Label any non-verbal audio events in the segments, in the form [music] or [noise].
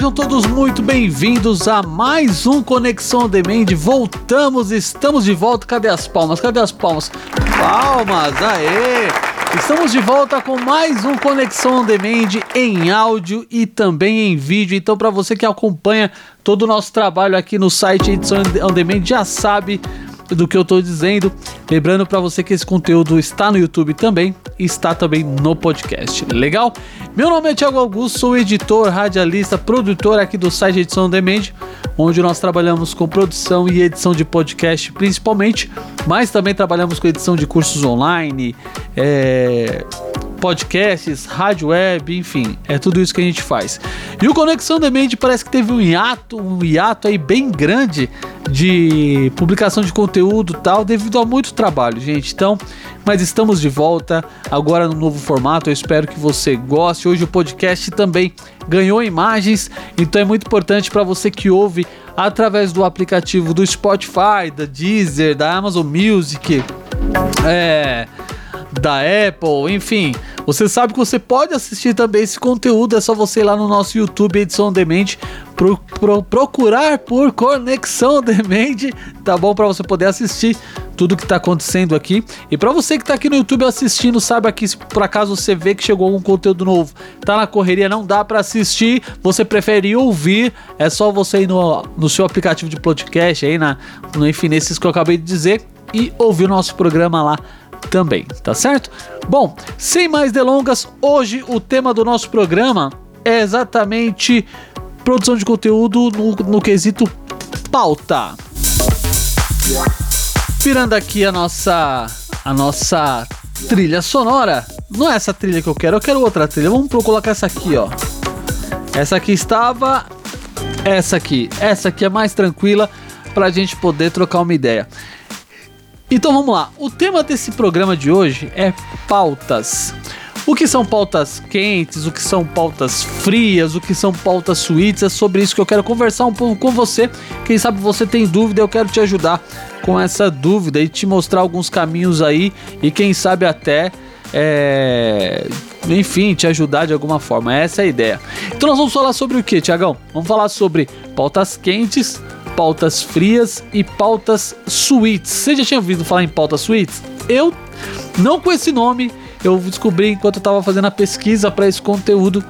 Sejam todos muito bem-vindos a mais um Conexão On Demand. Voltamos, estamos de volta. Cadê as palmas? Cadê as palmas? Palmas, aê! Estamos de volta com mais um Conexão On Demand em áudio e também em vídeo. Então, para você que acompanha todo o nosso trabalho aqui no site Edição On Demand, já sabe do que eu estou dizendo. Lembrando para você que esse conteúdo está no YouTube também e está também no podcast. Legal? Meu nome é Thiago Augusto, sou editor, radialista, produtor aqui do site Edição Demand, onde nós trabalhamos com produção e edição de podcast principalmente, mas também trabalhamos com edição de cursos online, é, podcasts, rádio web, enfim, é tudo isso que a gente faz. E o Conexão Demand parece que teve um hiato, um hiato aí bem grande de publicação de conteúdo tal, devido a muito trabalho, gente. Então, mas estamos de volta agora no novo formato. Eu espero que você goste. Hoje o podcast também ganhou imagens, então é muito importante para você que ouve através do aplicativo do Spotify, da Deezer, da Amazon Music, é, da Apple, enfim. Você sabe que você pode assistir também esse conteúdo, é só você ir lá no nosso YouTube Edição Demente, pro, pro, procurar por Conexão Demente, tá bom? Para você poder assistir tudo que tá acontecendo aqui. E para você que tá aqui no YouTube assistindo, sabe aqui se por acaso você vê que chegou algum conteúdo novo, tá na correria, não dá para assistir, você prefere ouvir, é só você ir no, no seu aplicativo de podcast aí na no enfim, nesses que eu acabei de dizer e ouvir o nosso programa lá também, tá certo? Bom, sem mais delongas, hoje o tema do nosso programa é exatamente produção de conteúdo no, no quesito pauta. Virando aqui a nossa a nossa trilha sonora. Não é essa trilha que eu quero, eu quero outra trilha. Vamos colocar essa aqui, ó. Essa aqui estava essa aqui. Essa aqui é mais tranquila pra gente poder trocar uma ideia. Então vamos lá. O tema desse programa de hoje é pautas. O que são pautas quentes, o que são pautas frias, o que são pautas suítes, é sobre isso que eu quero conversar um pouco com você. Quem sabe você tem dúvida, eu quero te ajudar com essa dúvida e te mostrar alguns caminhos aí e quem sabe até é, enfim, te ajudar de alguma forma. Essa é a ideia. Então nós vamos falar sobre o que, Tiagão? Vamos falar sobre pautas quentes, pautas frias e pautas suítes. Você já tinha ouvido falar em pautas suítes? Eu não com esse nome, eu descobri enquanto eu estava fazendo a pesquisa para esse conteúdo.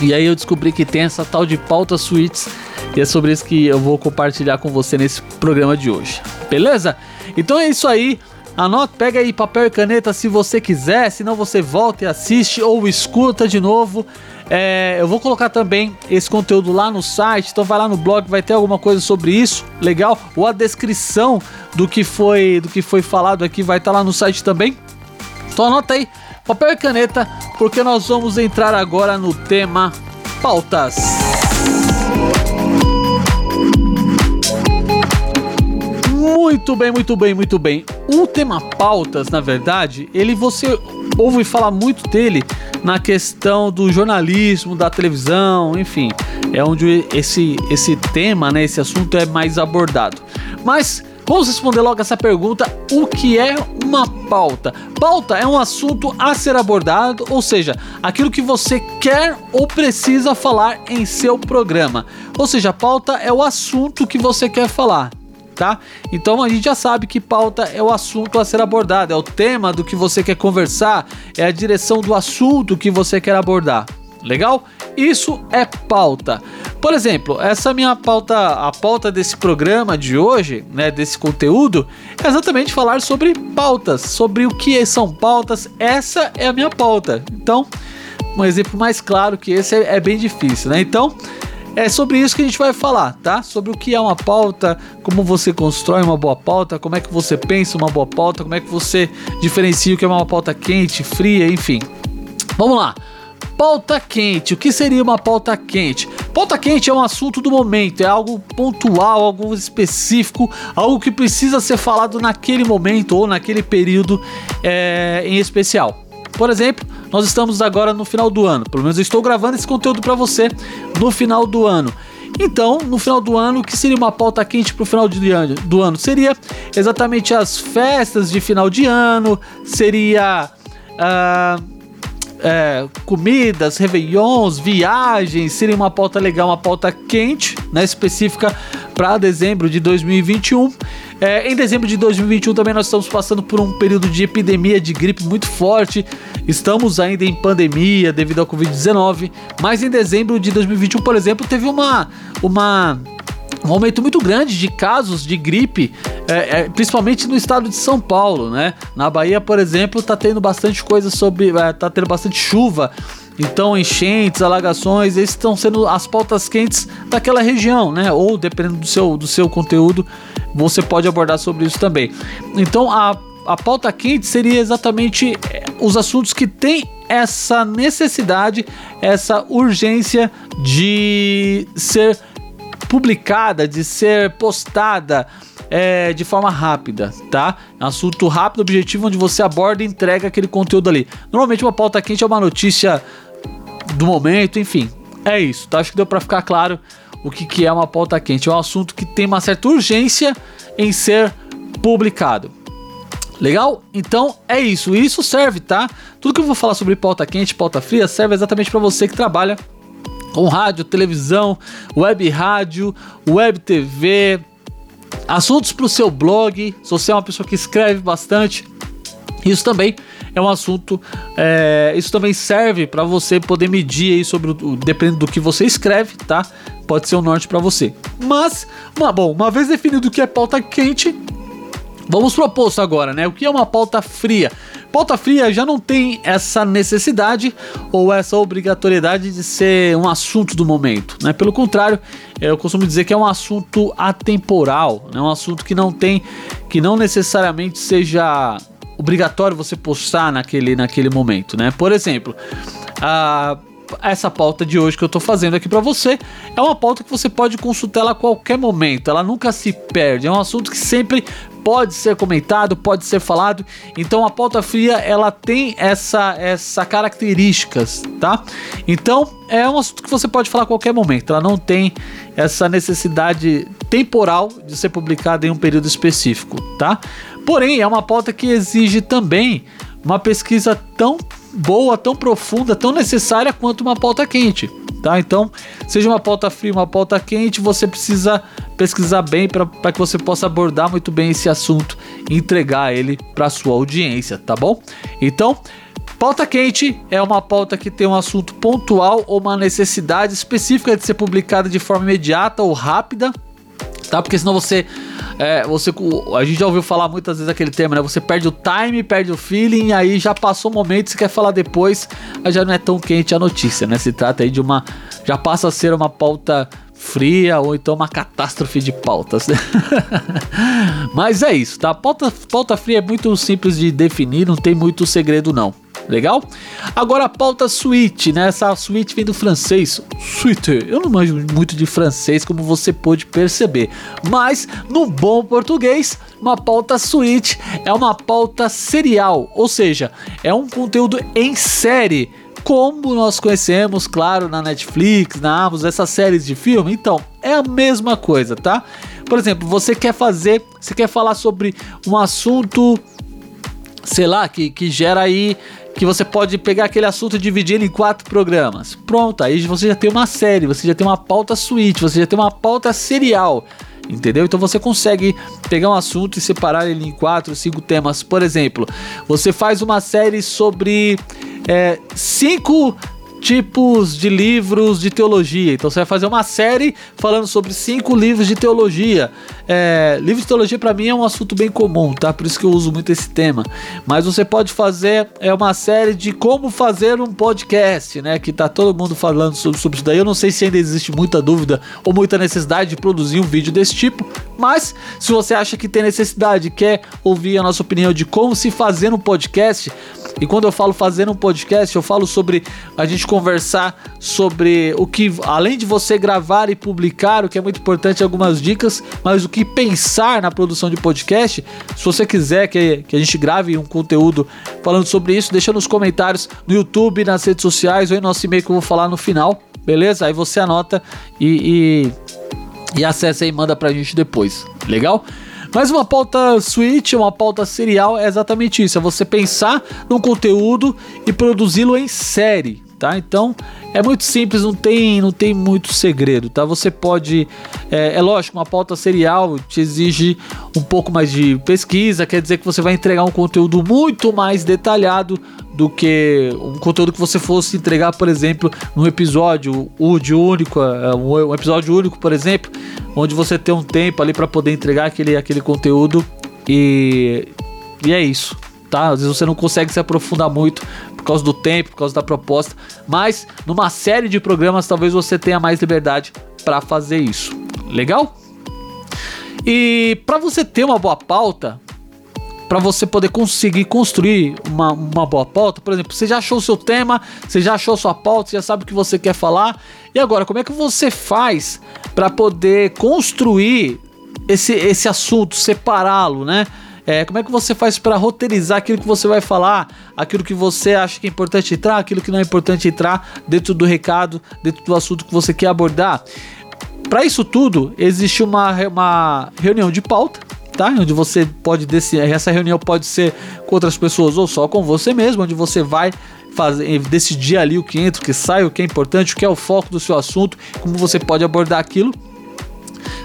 E aí eu descobri que tem essa tal de pautas suítes e é sobre isso que eu vou compartilhar com você nesse programa de hoje. Beleza? Então é isso aí. Anota, pega aí papel e caneta se você quiser, senão você volta e assiste ou escuta de novo. É, eu vou colocar também esse conteúdo lá no site, então vai lá no blog, vai ter alguma coisa sobre isso, legal? Ou a descrição do que foi, do que foi falado aqui vai estar tá lá no site também. Então anota aí, papel e caneta, porque nós vamos entrar agora no tema pautas. Muito bem, muito bem, muito bem. O tema pautas, na verdade, ele você ouve falar muito dele na questão do jornalismo, da televisão, enfim, é onde esse esse tema, né, esse assunto é mais abordado. Mas Vamos responder logo essa pergunta: o que é uma pauta? Pauta é um assunto a ser abordado, ou seja, aquilo que você quer ou precisa falar em seu programa. Ou seja, pauta é o assunto que você quer falar tá? Então a gente já sabe que pauta é o assunto a ser abordado, é o tema do que você quer conversar, é a direção do assunto que você quer abordar. Legal? Isso é pauta. Por exemplo, essa minha pauta, a pauta desse programa de hoje, né, desse conteúdo, é exatamente falar sobre pautas, sobre o que são pautas. Essa é a minha pauta. Então, um exemplo mais claro que esse é, é bem difícil, né? Então, é sobre isso que a gente vai falar, tá? Sobre o que é uma pauta, como você constrói uma boa pauta, como é que você pensa uma boa pauta, como é que você diferencia o que é uma pauta quente, fria, enfim. Vamos lá. Pauta quente. O que seria uma pauta quente? Pauta quente é um assunto do momento, é algo pontual, algo específico, algo que precisa ser falado naquele momento ou naquele período é, em especial. Por exemplo, nós estamos agora no final do ano. Pelo menos eu estou gravando esse conteúdo para você no final do ano. Então, no final do ano, o que seria uma pauta quente para o final de ano, do ano? Seria exatamente as festas de final de ano, seria uh, é, comidas, réveillons, viagens, seria uma pauta legal, uma pauta quente, né, específica para dezembro de 2021. É, em dezembro de 2021 também nós estamos passando por um período de epidemia de gripe muito forte. Estamos ainda em pandemia devido ao Covid-19, mas em dezembro de 2021, por exemplo, teve uma uma um aumento muito grande de casos de gripe, é, é, principalmente no estado de São Paulo, né? Na Bahia, por exemplo, tá tendo bastante coisa sobre. É, tá tendo bastante chuva. Então, enchentes, alagações, esses estão sendo as pautas quentes daquela região, né? Ou dependendo do seu, do seu conteúdo, você pode abordar sobre isso também. Então, a, a pauta quente seria exatamente é, os assuntos que têm essa necessidade, essa urgência de ser publicada, de ser postada é, de forma rápida, tá? Assunto rápido, objetivo, onde você aborda e entrega aquele conteúdo ali. Normalmente uma pauta quente é uma notícia do momento, enfim. É isso, tá? Acho que deu para ficar claro o que, que é uma pauta quente. É um assunto que tem uma certa urgência em ser publicado. Legal? Então é isso. Isso serve, tá? Tudo que eu vou falar sobre pauta quente, pauta fria, serve exatamente para você que trabalha com rádio, televisão, web rádio, web TV, assuntos para o seu blog. Se você é uma pessoa que escreve bastante, isso também é um assunto. É, isso também serve para você poder medir aí sobre o, dependendo do que você escreve, tá? Pode ser um norte para você. Mas, uma, bom, uma vez definido o que é pauta quente, vamos pro oposto agora, né? O que é uma pauta fria? Pauta fria já não tem essa necessidade ou essa obrigatoriedade de ser um assunto do momento, né? Pelo contrário, eu costumo dizer que é um assunto atemporal, né? Um assunto que não tem, que não necessariamente seja obrigatório você postar naquele, naquele momento, né? Por exemplo, a essa pauta de hoje que eu tô fazendo aqui para você é uma pauta que você pode consultar ela a qualquer momento, ela nunca se perde, é um assunto que sempre pode ser comentado, pode ser falado. Então a pauta fria ela tem essa essa características, tá? Então é um assunto que você pode falar a qualquer momento. Ela não tem essa necessidade temporal de ser publicada em um período específico, tá? Porém é uma pauta que exige também uma pesquisa tão boa, tão profunda, tão necessária quanto uma pauta quente, tá? Então, seja uma pauta fria, uma pauta quente, você precisa pesquisar bem para que você possa abordar muito bem esse assunto e entregar ele para sua audiência, tá bom? Então, Pauta quente é uma pauta que tem um assunto pontual ou uma necessidade específica de ser publicada de forma imediata ou rápida, tá? Porque senão você é, você, a gente já ouviu falar muitas vezes aquele termo, né? Você perde o time, perde o feeling, aí já passou o momento, você quer falar depois, aí já não é tão quente a notícia, né? Se trata aí de uma. Já passa a ser uma pauta fria ou então uma catástrofe de pautas. Né? [laughs] Mas é isso, tá? Pauta, pauta fria é muito simples de definir, não tem muito segredo não. Legal? Agora a pauta suíte, né? Essa suíte vem do francês. Suite. Eu não manjo muito de francês, como você pôde perceber. Mas, no bom português, uma pauta suíte é uma pauta serial. Ou seja, é um conteúdo em série. Como nós conhecemos, claro, na Netflix, na Amazon, essas séries de filme. Então, é a mesma coisa, tá? Por exemplo, você quer fazer, você quer falar sobre um assunto, sei lá, que, que gera aí que você pode pegar aquele assunto e dividir ele em quatro programas. Pronto, aí você já tem uma série, você já tem uma pauta suíte, você já tem uma pauta serial. Entendeu? Então você consegue pegar um assunto e separar ele em quatro, cinco temas. Por exemplo, você faz uma série sobre é, cinco tipos de livros de teologia. Então você vai fazer uma série falando sobre cinco livros de teologia. É, livro de teologia para mim é um assunto bem comum, tá? Por isso que eu uso muito esse tema. Mas você pode fazer é uma série de como fazer um podcast, né? Que tá todo mundo falando sobre, sobre isso daí. Eu não sei se ainda existe muita dúvida ou muita necessidade de produzir um vídeo desse tipo. Mas se você acha que tem necessidade, quer ouvir a nossa opinião de como se fazer um podcast, e quando eu falo fazer um podcast, eu falo sobre a gente conversar sobre o que, além de você gravar e publicar, o que é muito importante, algumas dicas, mas o que pensar na produção de podcast. Se você quiser que, que a gente grave um conteúdo falando sobre isso, deixa nos comentários no YouTube, nas redes sociais ou em nosso e-mail que eu vou falar no final, beleza? Aí você anota e, e, e acessa e manda pra gente depois, legal? Mas uma pauta switch, uma pauta serial é exatamente isso: é você pensar num conteúdo e produzi-lo em série tá? Então é muito simples, não tem, não tem muito segredo, tá? Você pode, é, é, lógico, uma pauta serial te exige um pouco mais de pesquisa, quer dizer que você vai entregar um conteúdo muito mais detalhado do que um conteúdo que você fosse entregar, por exemplo, num episódio de único, é, um episódio único, por exemplo, onde você tem um tempo ali para poder entregar aquele, aquele conteúdo e, e é isso. Tá? Às vezes você não consegue se aprofundar muito por causa do tempo, por causa da proposta, mas numa série de programas talvez você tenha mais liberdade para fazer isso. Legal? E para você ter uma boa pauta, para você poder conseguir construir uma, uma boa pauta, por exemplo, você já achou o seu tema, você já achou sua pauta, você já sabe o que você quer falar, e agora como é que você faz para poder construir esse, esse assunto, separá-lo, né? É, como é que você faz para roteirizar aquilo que você vai falar, aquilo que você acha que é importante entrar, aquilo que não é importante entrar dentro do recado, dentro do assunto que você quer abordar? Para isso tudo, existe uma, uma reunião de pauta, tá? Onde você pode decidir, essa reunião pode ser com outras pessoas ou só com você mesmo, onde você vai fazer, decidir ali o que entra, o que sai, o que é importante, o que é o foco do seu assunto, como você pode abordar aquilo.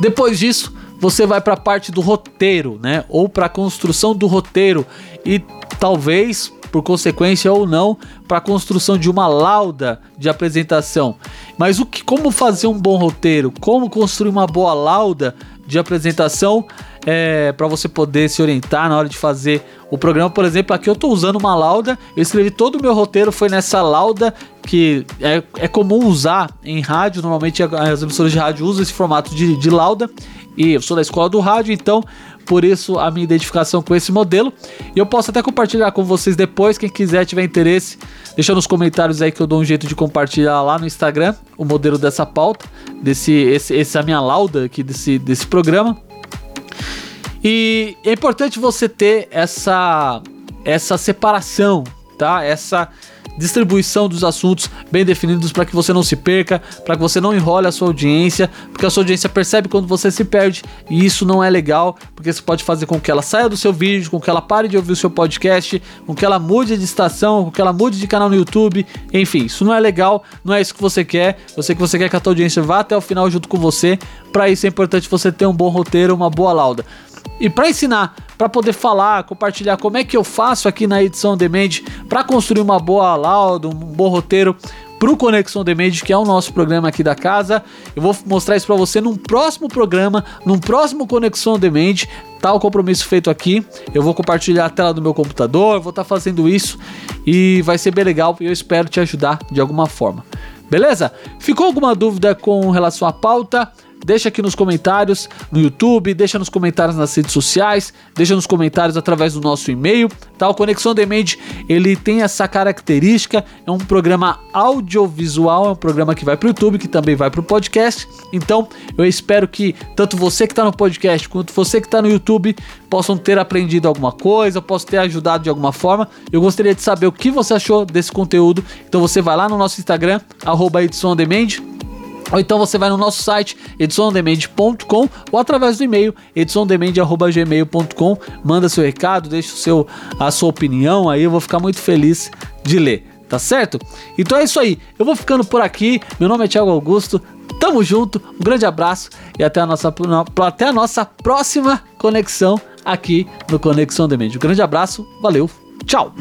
Depois disso, você vai para a parte do roteiro, né? Ou para a construção do roteiro e talvez por consequência ou não, para a construção de uma lauda de apresentação. Mas o que, como fazer um bom roteiro? Como construir uma boa lauda de apresentação é, para você poder se orientar na hora de fazer o programa? Por exemplo, aqui eu estou usando uma lauda, eu escrevi todo o meu roteiro foi nessa lauda que é, é comum usar em rádio. Normalmente as emissoras de rádio usam esse formato de, de lauda e eu sou da escola do rádio, então por isso a minha identificação com esse modelo. E eu posso até compartilhar com vocês depois, quem quiser, tiver interesse, deixa nos comentários aí que eu dou um jeito de compartilhar lá no Instagram o modelo dessa pauta, desse esse, essa minha lauda aqui desse, desse programa. E é importante você ter essa essa separação, tá? Essa distribuição dos assuntos bem definidos para que você não se perca, para que você não enrole a sua audiência, porque a sua audiência percebe quando você se perde e isso não é legal, porque isso pode fazer com que ela saia do seu vídeo, com que ela pare de ouvir o seu podcast, com que ela mude de estação, com que ela mude de canal no YouTube, enfim, isso não é legal, não é isso que você quer. Sei que você quer que a tua audiência vá até o final junto com você. Para isso é importante você ter um bom roteiro, uma boa lauda. E para ensinar, para poder falar, compartilhar como é que eu faço aqui na edição Demand para construir uma boa lauda, um bom roteiro para o Conexão Demand, que é o nosso programa aqui da casa. Eu vou mostrar isso para você num próximo programa, num próximo Conexão Demand. Tá o compromisso feito aqui. Eu vou compartilhar a tela do meu computador, vou estar tá fazendo isso e vai ser bem legal e eu espero te ajudar de alguma forma. Beleza? Ficou alguma dúvida com relação à pauta? Deixa aqui nos comentários no YouTube, deixa nos comentários nas redes sociais, deixa nos comentários através do nosso e-mail, tá? O Conexão Demand, ele tem essa característica, é um programa audiovisual, é um programa que vai para o YouTube, que também vai para o podcast. Então, eu espero que tanto você que está no podcast quanto você que está no YouTube possam ter aprendido alguma coisa, possam ter ajudado de alguma forma. Eu gostaria de saber o que você achou desse conteúdo. Então, você vai lá no nosso Instagram, arroba ou então você vai no nosso site ediçãodemand.com ou através do e-mail ediçãodemand.gmail.com manda seu recado, deixa o seu, a sua opinião aí, eu vou ficar muito feliz de ler, tá certo? Então é isso aí, eu vou ficando por aqui, meu nome é Thiago Augusto, tamo junto, um grande abraço e até a nossa, até a nossa próxima conexão aqui no Conexão Demand. Um grande abraço, valeu, tchau!